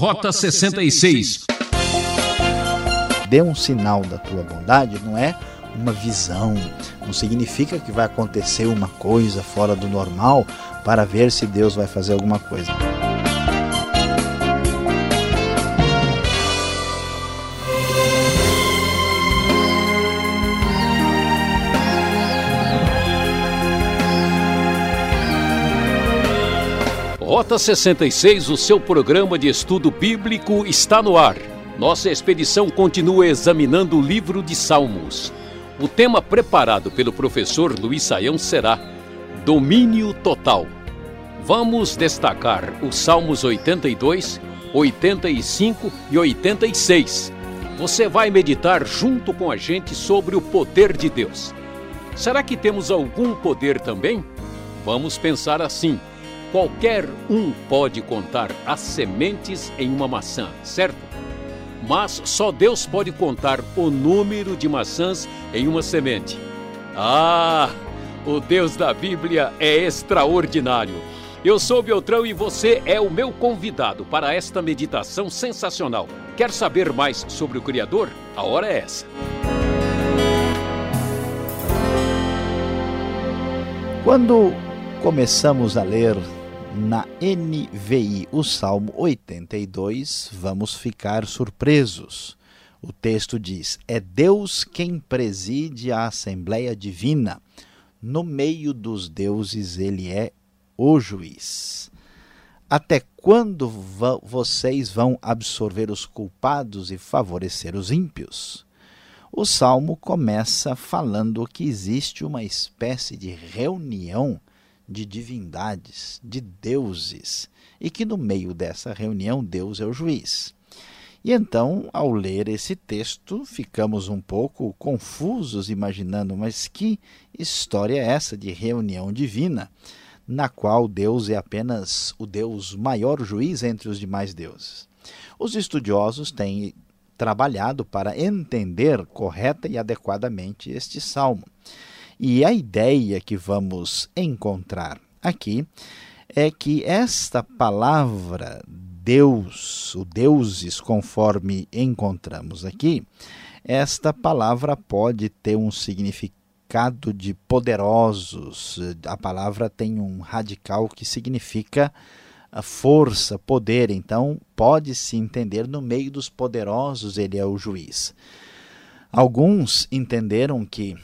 Rota 66. Dê um sinal da tua bondade, não é uma visão, não significa que vai acontecer uma coisa fora do normal para ver se Deus vai fazer alguma coisa. Rota 66, o seu programa de estudo bíblico está no ar. Nossa expedição continua examinando o livro de Salmos. O tema preparado pelo professor Luiz Saião será Domínio Total. Vamos destacar os Salmos 82, 85 e 86. Você vai meditar junto com a gente sobre o poder de Deus. Será que temos algum poder também? Vamos pensar assim. Qualquer um pode contar as sementes em uma maçã, certo? Mas só Deus pode contar o número de maçãs em uma semente. Ah, o Deus da Bíblia é extraordinário. Eu sou Beltrão e você é o meu convidado para esta meditação sensacional. Quer saber mais sobre o Criador? A hora é essa. Quando começamos a ler na NVI, o Salmo 82, vamos ficar surpresos. O texto diz: É Deus quem preside a Assembleia Divina. No meio dos deuses, ele é o juiz. Até quando vocês vão absorver os culpados e favorecer os ímpios? O salmo começa falando que existe uma espécie de reunião de divindades, de deuses, e que no meio dessa reunião Deus é o juiz. E então, ao ler esse texto, ficamos um pouco confusos, imaginando, mas que história é essa de reunião divina, na qual Deus é apenas o Deus maior juiz entre os demais deuses? Os estudiosos têm trabalhado para entender correta e adequadamente este salmo. E a ideia que vamos encontrar aqui é que esta palavra Deus, o deuses, conforme encontramos aqui, esta palavra pode ter um significado de poderosos. A palavra tem um radical que significa força, poder. Então, pode se entender no meio dos poderosos, ele é o juiz. Alguns entenderam que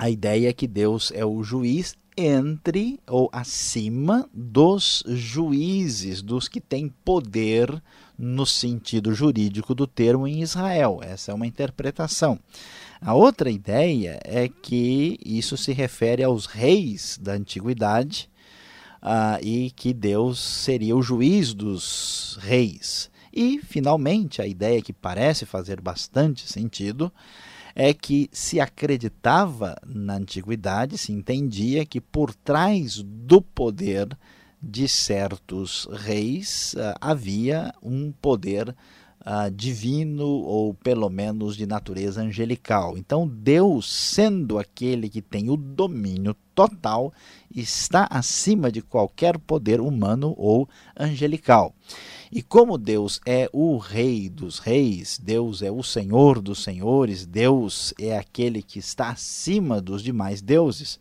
a ideia é que Deus é o juiz entre ou acima dos juízes, dos que têm poder no sentido jurídico do termo em Israel. Essa é uma interpretação. A outra ideia é que isso se refere aos reis da antiguidade uh, e que Deus seria o juiz dos reis. E, finalmente, a ideia que parece fazer bastante sentido é que se acreditava na antiguidade, se entendia que por trás do poder de certos reis uh, havia um poder uh, divino ou pelo menos de natureza angelical. Então, Deus, sendo aquele que tem o domínio total, está acima de qualquer poder humano ou angelical. E como Deus é o Rei dos Reis, Deus é o Senhor dos Senhores, Deus é aquele que está acima dos demais deuses,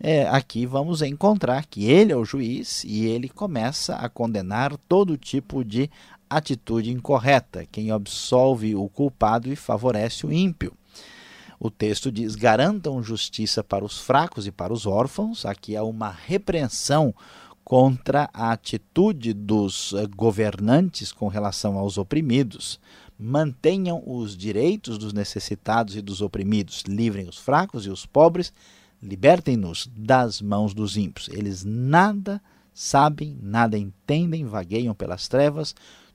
é, aqui vamos encontrar que ele é o juiz e ele começa a condenar todo tipo de atitude incorreta, quem absolve o culpado e favorece o ímpio. O texto diz: garantam justiça para os fracos e para os órfãos. Aqui há uma repreensão contra a atitude dos eh, governantes com relação aos oprimidos. Mantenham os direitos dos necessitados e dos oprimidos, livrem os fracos e os pobres, libertem-nos das mãos dos ímpios. Eles nada sabem, nada entendem, vagueiam pelas trevas,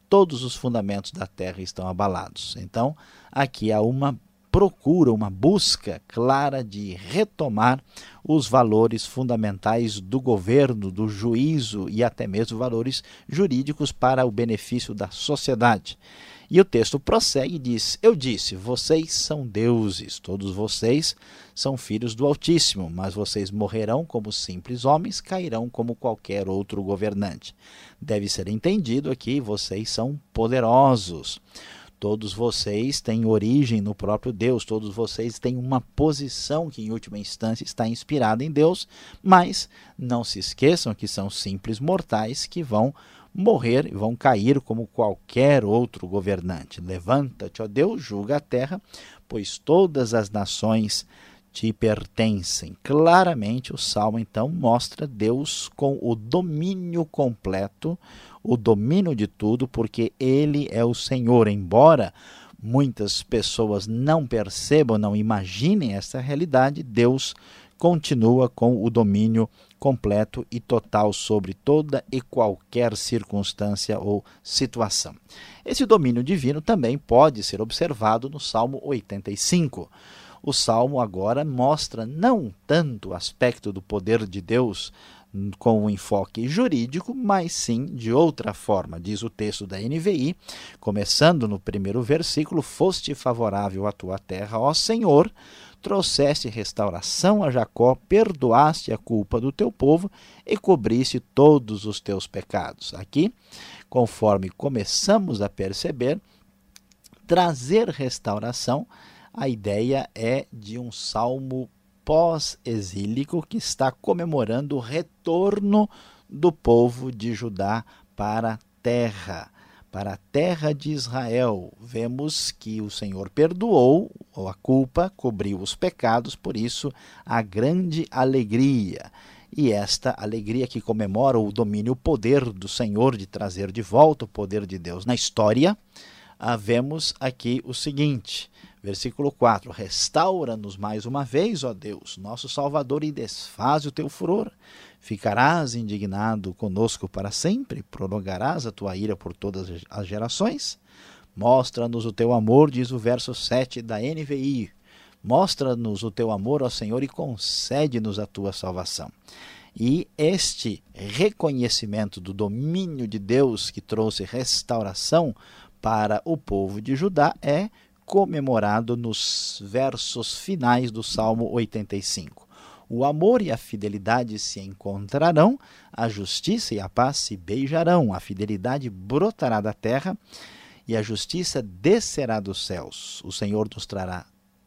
todos os fundamentos da terra estão abalados. Então, aqui há uma procura, uma busca clara de retomar os valores fundamentais do governo, do juízo e até mesmo valores jurídicos para o benefício da sociedade. E o texto prossegue e diz: Eu disse, vocês são deuses, todos vocês são filhos do Altíssimo, mas vocês morrerão como simples homens, cairão como qualquer outro governante. Deve ser entendido aqui: vocês são poderosos. Todos vocês têm origem no próprio Deus, todos vocês têm uma posição que, em última instância, está inspirada em Deus, mas não se esqueçam que são simples mortais que vão morrer e vão cair como qualquer outro governante. Levanta-te, ó Deus, julga a terra, pois todas as nações te pertencem. Claramente, o salmo então mostra Deus com o domínio completo, o domínio de tudo, porque ele é o Senhor. Embora muitas pessoas não percebam, não imaginem essa realidade, Deus continua com o domínio completo e total sobre toda e qualquer circunstância ou situação. Esse domínio divino também pode ser observado no Salmo 85. O salmo agora mostra não tanto o aspecto do poder de Deus com um enfoque jurídico, mas sim de outra forma. Diz o texto da NVI, começando no primeiro versículo: Foste favorável à tua terra, ó Senhor, trouxeste restauração a Jacó, perdoaste a culpa do teu povo e cobriste todos os teus pecados. Aqui, conforme começamos a perceber, trazer restauração, a ideia é de um salmo pós-exílico que está comemorando o retorno do povo de Judá para a terra para a terra de Israel. Vemos que o Senhor perdoou a culpa, cobriu os pecados, por isso a grande alegria. E esta alegria que comemora o domínio, o poder do Senhor de trazer de volta o poder de Deus na história, ah, vemos aqui o seguinte: Versículo 4: Restaura-nos mais uma vez, ó Deus, nosso Salvador, e desfaz o teu furor. Ficarás indignado conosco para sempre? Prolongarás a tua ira por todas as gerações? Mostra-nos o teu amor, diz o verso 7 da NVI. Mostra-nos o teu amor, ó Senhor, e concede-nos a tua salvação. E este reconhecimento do domínio de Deus que trouxe restauração para o povo de Judá é comemorado nos versos finais do Salmo 85. O amor e a fidelidade se encontrarão, a justiça e a paz se beijarão, a fidelidade brotará da terra e a justiça descerá dos céus. O Senhor nos trará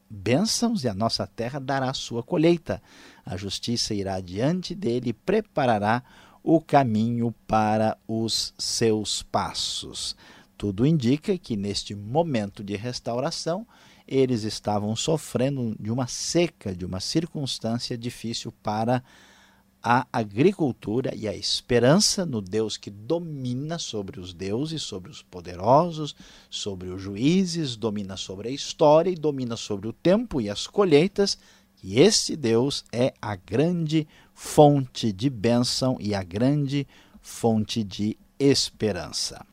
bênçãos e a nossa terra dará sua colheita. A justiça irá diante dele e preparará o caminho para os seus passos. Tudo indica que neste momento de restauração, eles estavam sofrendo de uma seca, de uma circunstância difícil para a agricultura e a esperança no Deus que domina sobre os deuses, sobre os poderosos, sobre os juízes, domina sobre a história e domina sobre o tempo e as colheitas. E esse Deus é a grande fonte de bênção e a grande fonte de esperança.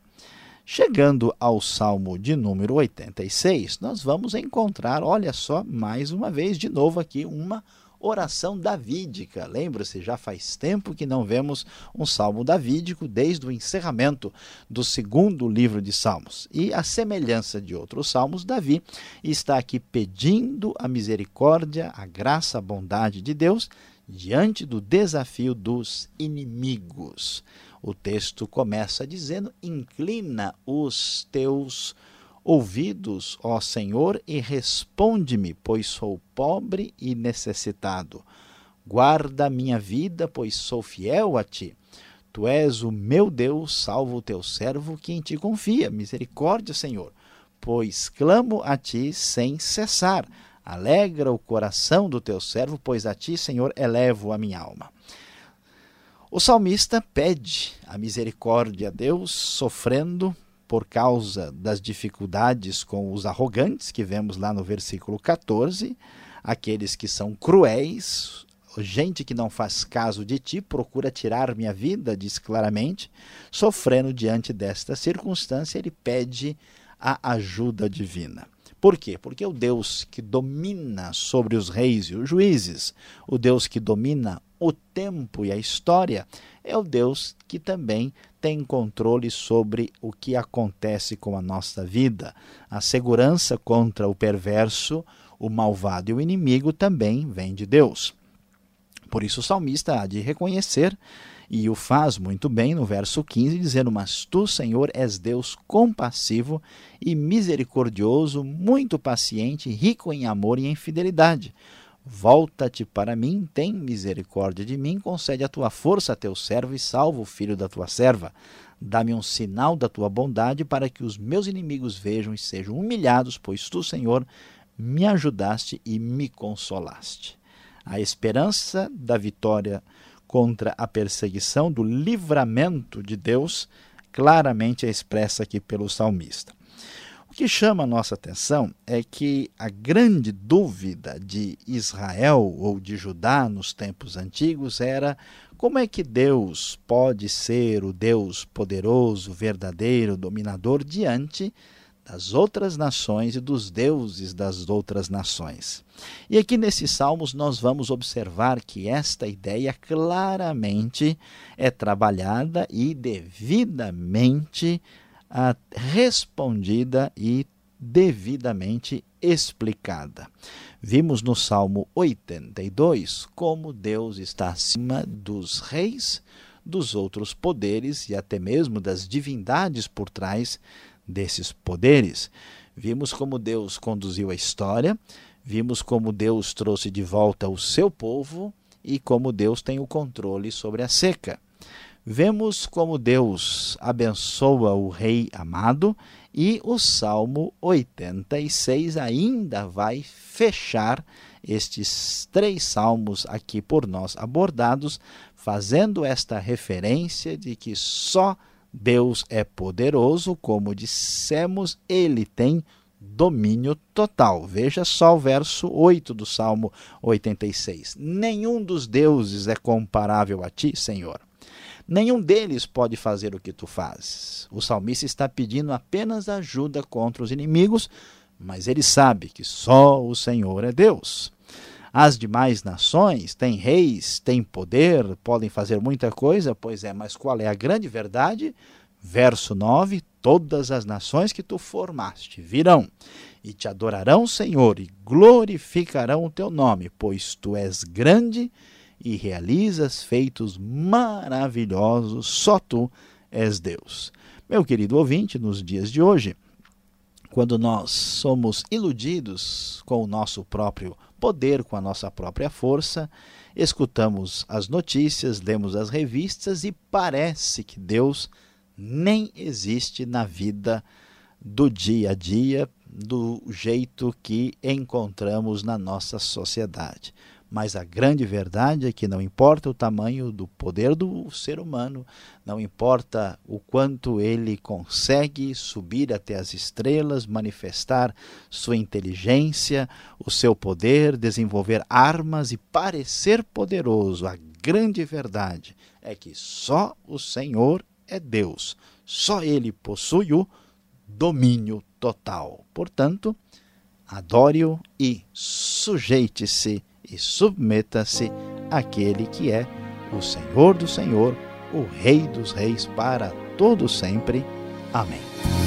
Chegando ao Salmo de número 86, nós vamos encontrar, olha só, mais uma vez, de novo aqui, uma oração davídica. Lembra-se, já faz tempo que não vemos um salmo davídico desde o encerramento do segundo livro de Salmos. E a semelhança de outros salmos, Davi está aqui pedindo a misericórdia, a graça, a bondade de Deus diante do desafio dos inimigos. O texto começa dizendo: Inclina os teus ouvidos, ó Senhor, e responde-me, pois sou pobre e necessitado. Guarda minha vida, pois sou fiel a ti. Tu és o meu Deus, salvo o teu servo que em ti confia. Misericórdia, Senhor, pois clamo a ti sem cessar. Alegra o coração do teu servo, pois a ti, Senhor, elevo a minha alma. O salmista pede a misericórdia a Deus, sofrendo por causa das dificuldades com os arrogantes, que vemos lá no versículo 14, aqueles que são cruéis, gente que não faz caso de ti, procura tirar minha vida, diz claramente, sofrendo diante desta circunstância, ele pede a ajuda divina. Por quê? Porque o Deus que domina sobre os reis e os juízes, o Deus que domina o tempo e a história, é o Deus que também tem controle sobre o que acontece com a nossa vida. A segurança contra o perverso, o malvado e o inimigo também vem de Deus. Por isso o salmista há de reconhecer, e o faz muito bem no verso 15, dizendo: Mas tu, Senhor, és Deus compassivo e misericordioso, muito paciente, rico em amor e em fidelidade. Volta-te para mim, tem misericórdia de mim, concede a tua força a teu servo e salva o filho da tua serva. Dá-me um sinal da tua bondade para que os meus inimigos vejam e sejam humilhados, pois tu, Senhor, me ajudaste e me consolaste. A esperança da vitória contra a perseguição, do livramento de Deus, claramente é expressa aqui pelo salmista. O que chama a nossa atenção é que a grande dúvida de Israel ou de Judá nos tempos antigos era como é que Deus pode ser o Deus poderoso, verdadeiro, dominador diante das outras nações e dos deuses das outras nações. E aqui nesses salmos nós vamos observar que esta ideia claramente é trabalhada e devidamente respondida e devidamente explicada. Vimos no Salmo 82 como Deus está acima dos reis, dos outros poderes e até mesmo das divindades por trás desses poderes. Vimos como Deus conduziu a história, vimos como Deus trouxe de volta o seu povo e como Deus tem o controle sobre a seca. Vemos como Deus abençoa o rei amado e o Salmo 86 ainda vai fechar estes três salmos aqui por nós abordados, fazendo esta referência de que só Deus é poderoso, como dissemos, ele tem domínio total. Veja só o verso 8 do Salmo 86. Nenhum dos deuses é comparável a ti, Senhor. Nenhum deles pode fazer o que tu fazes. O salmista está pedindo apenas ajuda contra os inimigos, mas ele sabe que só o Senhor é Deus. As demais nações têm reis, têm poder, podem fazer muita coisa, pois é, mas qual é a grande verdade? Verso 9: Todas as nações que tu formaste virão e te adorarão, Senhor, e glorificarão o teu nome, pois tu és grande e realizas feitos maravilhosos, só tu és Deus. Meu querido ouvinte, nos dias de hoje, quando nós somos iludidos com o nosso próprio poder, com a nossa própria força, escutamos as notícias, lemos as revistas e parece que Deus nem existe na vida do dia a dia, do jeito que encontramos na nossa sociedade. Mas a grande verdade é que não importa o tamanho do poder do ser humano, não importa o quanto ele consegue subir até as estrelas, manifestar sua inteligência, o seu poder, desenvolver armas e parecer poderoso, a grande verdade é que só o Senhor é Deus, só ele possui o domínio total. Portanto, adore-o e sujeite-se e submeta-se àquele que é o Senhor do Senhor, o Rei dos Reis para todo sempre. Amém.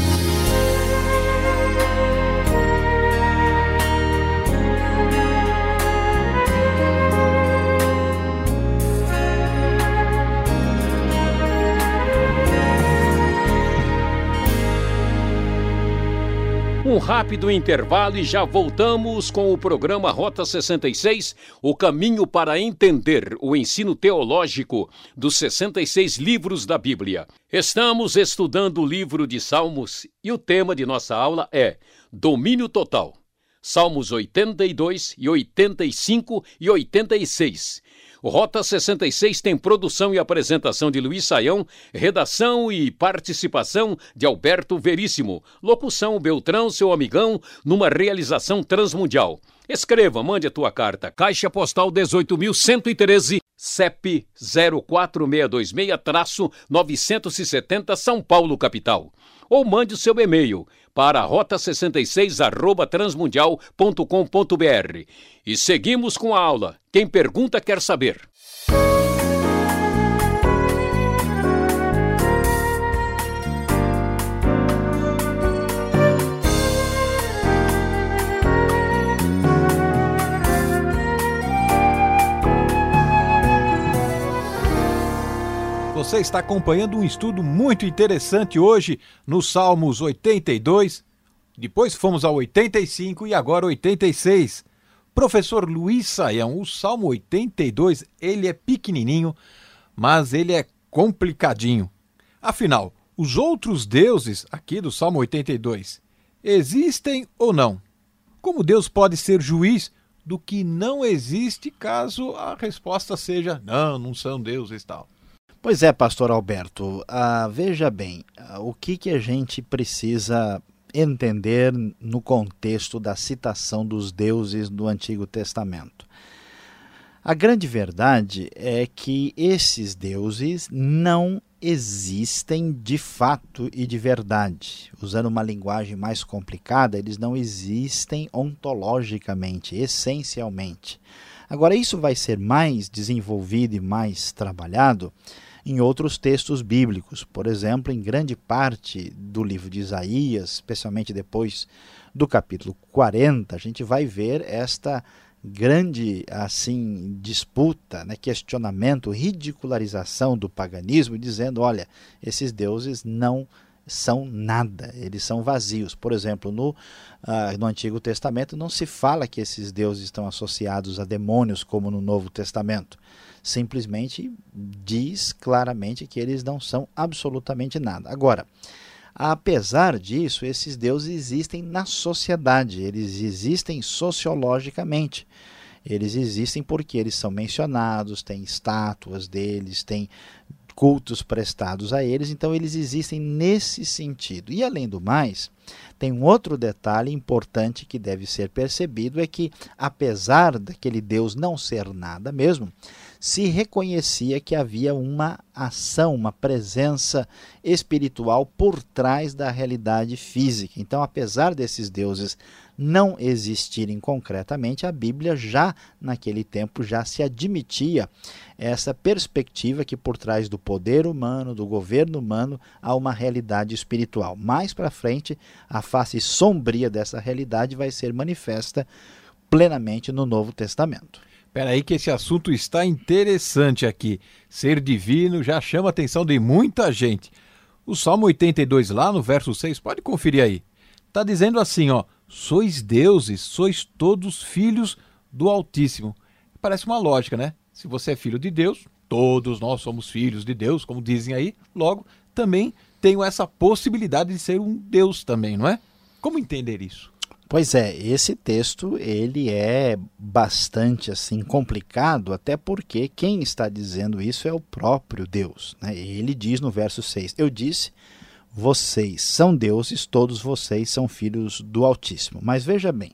Um rápido intervalo e já voltamos com o programa Rota 66, o caminho para entender o ensino teológico dos 66 livros da Bíblia. Estamos estudando o livro de Salmos e o tema de nossa aula é Domínio Total. Salmos 82 e 85 e 86. Rota 66 tem produção e apresentação de Luiz Saião, redação e participação de Alberto Veríssimo, locução Beltrão, seu amigão, numa realização transmundial. Escreva, mande a tua carta. Caixa Postal 18.113, CEP 04626-970 São Paulo, capital. Ou mande o seu e-mail para rota66@transmundial.com.br. E seguimos com a aula. Quem pergunta quer saber. Você está acompanhando um estudo muito interessante hoje nos Salmos 82, depois fomos ao 85 e agora 86. Professor Luiz Saião, o Salmo 82, ele é pequenininho, mas ele é complicadinho. Afinal, os outros deuses aqui do Salmo 82 existem ou não? Como Deus pode ser juiz do que não existe caso a resposta seja não, não são deuses tal? Pois é, pastor Alberto, ah, veja bem, ah, o que, que a gente precisa entender no contexto da citação dos deuses do Antigo Testamento. A grande verdade é que esses deuses não existem de fato e de verdade. Usando uma linguagem mais complicada, eles não existem ontologicamente, essencialmente. Agora, isso vai ser mais desenvolvido e mais trabalhado em outros textos bíblicos. Por exemplo, em grande parte do livro de Isaías, especialmente depois do capítulo 40, a gente vai ver esta grande assim disputa, né, questionamento, ridicularização do paganismo, dizendo, olha, esses deuses não são nada, eles são vazios. Por exemplo, no, uh, no Antigo Testamento não se fala que esses deuses estão associados a demônios como no Novo Testamento simplesmente diz claramente que eles não são absolutamente nada. Agora, apesar disso, esses deuses existem na sociedade, eles existem sociologicamente. Eles existem porque eles são mencionados, tem estátuas deles, tem cultos prestados a eles, então eles existem nesse sentido. E além do mais, tem um outro detalhe importante que deve ser percebido: é que, apesar daquele Deus não ser nada mesmo, se reconhecia que havia uma ação, uma presença espiritual por trás da realidade física. Então, apesar desses deuses não existirem concretamente, a Bíblia já naquele tempo já se admitia essa perspectiva que por trás do poder humano, do governo humano, há uma realidade espiritual. Mais para frente, a face sombria dessa realidade vai ser manifesta plenamente no Novo Testamento. Espera aí que esse assunto está interessante aqui. Ser divino já chama a atenção de muita gente. O Salmo 82 lá no verso 6, pode conferir aí. Está dizendo assim, ó: "Sois deuses, sois todos filhos do Altíssimo". Parece uma lógica, né? Se você é filho de Deus, todos nós somos filhos de Deus, como dizem aí, logo também tenho essa possibilidade de ser um Deus também, não é? Como entender isso? Pois é, esse texto ele é bastante assim complicado, até porque quem está dizendo isso é o próprio Deus. Né? Ele diz no verso 6: Eu disse, vocês são deuses, todos vocês são filhos do Altíssimo. Mas veja bem,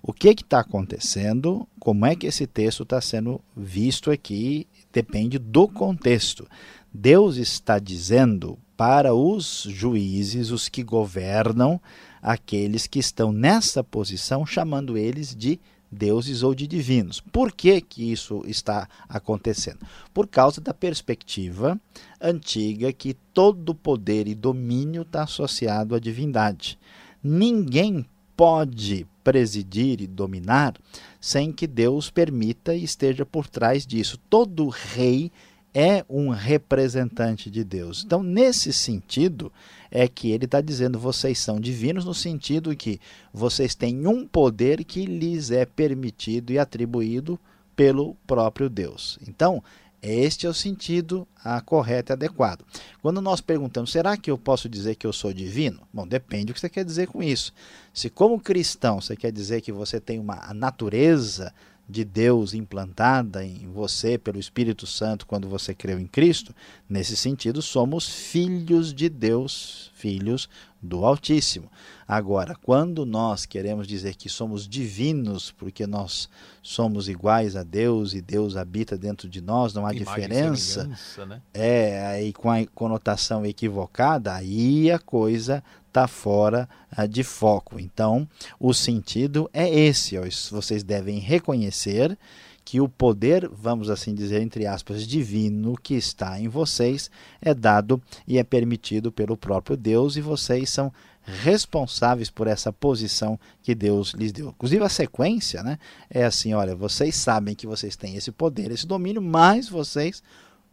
o que está acontecendo, como é que esse texto está sendo visto aqui, depende do contexto. Deus está dizendo para os juízes, os que governam, aqueles que estão nessa posição, chamando eles de deuses ou de divinos. Por que, que isso está acontecendo? Por causa da perspectiva antiga que todo poder e domínio está associado à divindade. Ninguém pode presidir e dominar sem que Deus permita e esteja por trás disso. Todo rei é um representante de Deus. Então, nesse sentido, é que ele está dizendo vocês são divinos no sentido que vocês têm um poder que lhes é permitido e atribuído pelo próprio Deus. Então, este é o sentido a correto e adequado. Quando nós perguntamos, será que eu posso dizer que eu sou divino? Bom, depende do que você quer dizer com isso. Se como cristão você quer dizer que você tem uma natureza de Deus implantada em você pelo Espírito Santo quando você creu em Cristo, nesse sentido, somos filhos de Deus, filhos do Altíssimo. Agora, quando nós queremos dizer que somos divinos, porque nós somos iguais a Deus e Deus habita dentro de nós, não há Imagem diferença, né? é aí com a conotação equivocada, aí a coisa está fora uh, de foco. Então, o sentido é esse: ó, vocês devem reconhecer que o poder, vamos assim dizer, entre aspas, divino que está em vocês é dado e é permitido pelo próprio Deus e vocês são responsáveis por essa posição que Deus lhes deu. Inclusive a sequência, né, é assim, olha, vocês sabem que vocês têm esse poder, esse domínio, mas vocês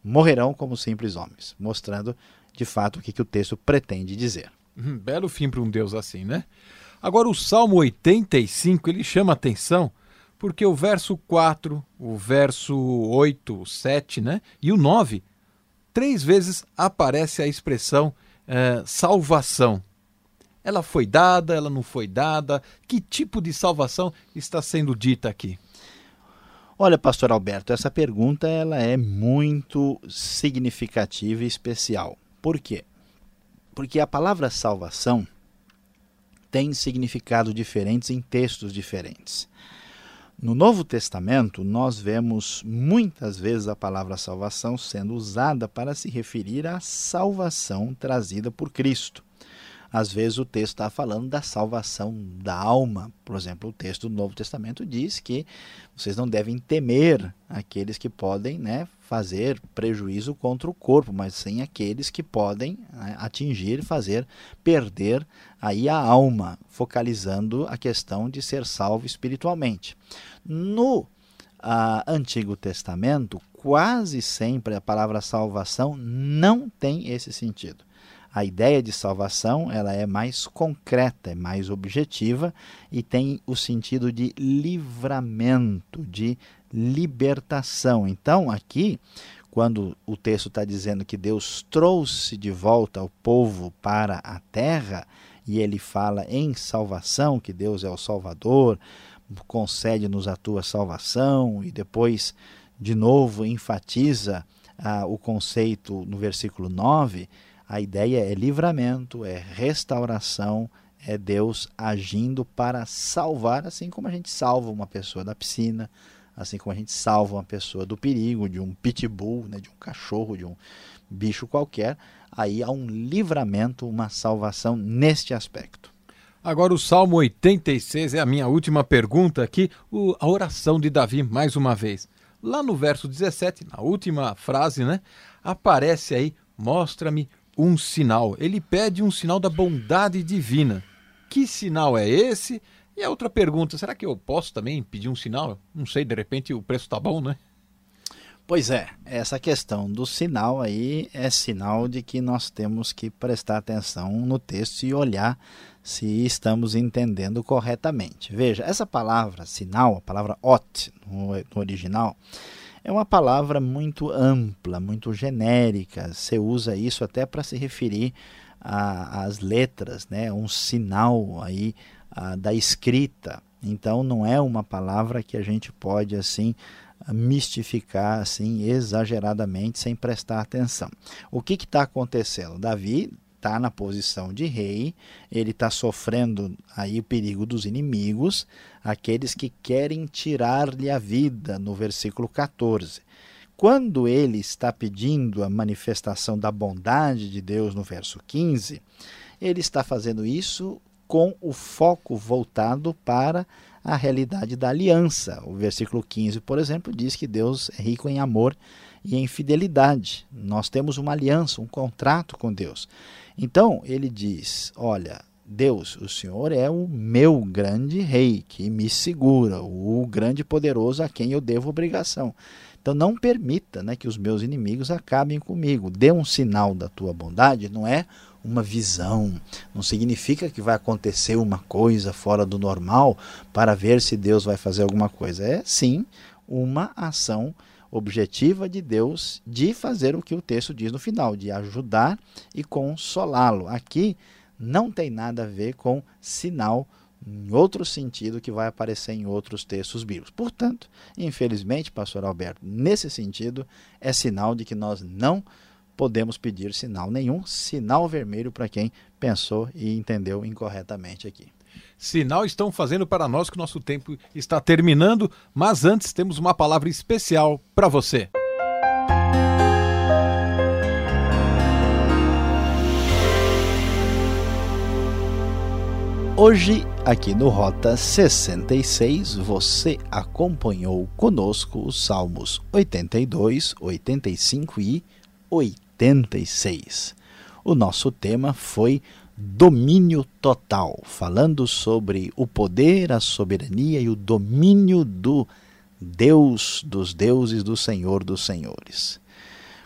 morrerão como simples homens, mostrando de fato o que, que o texto pretende dizer. Hum, belo fim para um Deus assim, né? Agora, o Salmo 85 ele chama atenção porque o verso 4, o verso 8, 7 né, e o 9, três vezes aparece a expressão é, salvação. Ela foi dada, ela não foi dada? Que tipo de salvação está sendo dita aqui? Olha, pastor Alberto, essa pergunta ela é muito significativa e especial. Por quê? Porque a palavra salvação tem significados diferentes em textos diferentes. No Novo Testamento, nós vemos muitas vezes a palavra salvação sendo usada para se referir à salvação trazida por Cristo. Às vezes o texto está falando da salvação da alma. Por exemplo, o texto do Novo Testamento diz que vocês não devem temer aqueles que podem né, fazer prejuízo contra o corpo, mas sim aqueles que podem né, atingir, fazer perder aí a alma, focalizando a questão de ser salvo espiritualmente. No ah, Antigo Testamento, quase sempre a palavra salvação não tem esse sentido. A ideia de salvação ela é mais concreta, é mais objetiva e tem o sentido de livramento, de libertação. Então, aqui, quando o texto está dizendo que Deus trouxe de volta o povo para a terra, e ele fala em salvação, que Deus é o Salvador, concede-nos a tua salvação, e depois, de novo, enfatiza ah, o conceito no versículo 9 a ideia é livramento, é restauração, é Deus agindo para salvar, assim como a gente salva uma pessoa da piscina, assim como a gente salva uma pessoa do perigo, de um pitbull, né, de um cachorro, de um bicho qualquer. Aí há um livramento, uma salvação neste aspecto. Agora, o Salmo 86 é a minha última pergunta aqui, o, a oração de Davi, mais uma vez. Lá no verso 17, na última frase, né, aparece aí: Mostra-me um sinal. Ele pede um sinal da bondade divina. Que sinal é esse? E a outra pergunta, será que eu posso também pedir um sinal? Não sei, de repente o preço está bom, né? Pois é, essa questão do sinal aí é sinal de que nós temos que prestar atenção no texto e olhar se estamos entendendo corretamente. Veja, essa palavra sinal, a palavra ot no original, é uma palavra muito ampla, muito genérica. Você usa isso até para se referir às letras, né? um sinal aí a, da escrita. Então não é uma palavra que a gente pode assim mistificar assim exageradamente sem prestar atenção. O que está acontecendo? Davi está na posição de rei, ele está sofrendo aí o perigo dos inimigos, aqueles que querem tirar-lhe a vida, no versículo 14. Quando ele está pedindo a manifestação da bondade de Deus, no verso 15, ele está fazendo isso com o foco voltado para a realidade da aliança. O versículo 15, por exemplo, diz que Deus é rico em amor e em fidelidade. Nós temos uma aliança, um contrato com Deus. Então ele diz: Olha, Deus, o Senhor é o meu grande rei que me segura, o grande poderoso a quem eu devo obrigação. Então não permita né, que os meus inimigos acabem comigo. Dê um sinal da tua bondade, não é uma visão, não significa que vai acontecer uma coisa fora do normal para ver se Deus vai fazer alguma coisa. É sim uma ação objetiva de Deus de fazer o que o texto diz no final, de ajudar e consolá-lo. Aqui não tem nada a ver com sinal em outro sentido que vai aparecer em outros textos bíblicos. Portanto, infelizmente, pastor Alberto, nesse sentido é sinal de que nós não podemos pedir sinal nenhum, sinal vermelho para quem pensou e entendeu incorretamente aqui sinal estão fazendo para nós que o nosso tempo está terminando, mas antes temos uma palavra especial para você. Hoje, aqui no Rota 66, você acompanhou conosco os Salmos 82, 85 e 86. O nosso tema foi domínio total, falando sobre o poder, a soberania e o domínio do Deus dos deuses, do Senhor dos senhores.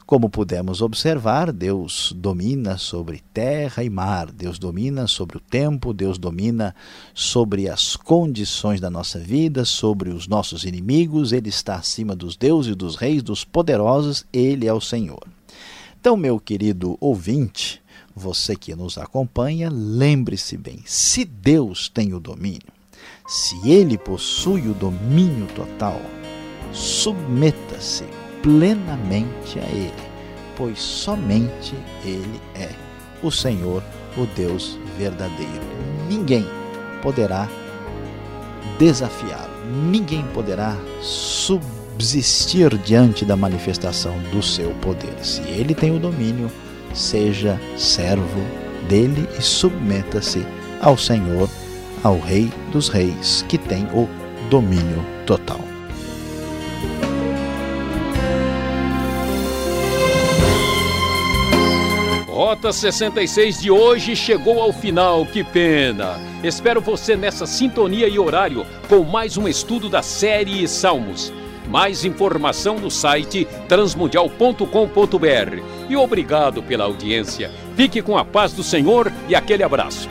Como pudemos observar, Deus domina sobre terra e mar, Deus domina sobre o tempo, Deus domina sobre as condições da nossa vida, sobre os nossos inimigos, Ele está acima dos deuses, dos reis, dos poderosos, Ele é o Senhor. Então, meu querido ouvinte, você que nos acompanha, lembre-se bem: se Deus tem o domínio, se Ele possui o domínio total, submeta-se plenamente a Ele, pois somente Ele é o Senhor, o Deus verdadeiro. Ninguém poderá desafiá-lo, ninguém poderá subsistir diante da manifestação do seu poder. Se Ele tem o domínio, seja servo dele e submeta-se ao Senhor, ao Rei dos Reis, que tem o domínio total. Rota 66 de hoje chegou ao final, que pena! Espero você nessa sintonia e horário com mais um estudo da série Salmos. Mais informação no site transmundial.com.br. E obrigado pela audiência. Fique com a paz do Senhor e aquele abraço.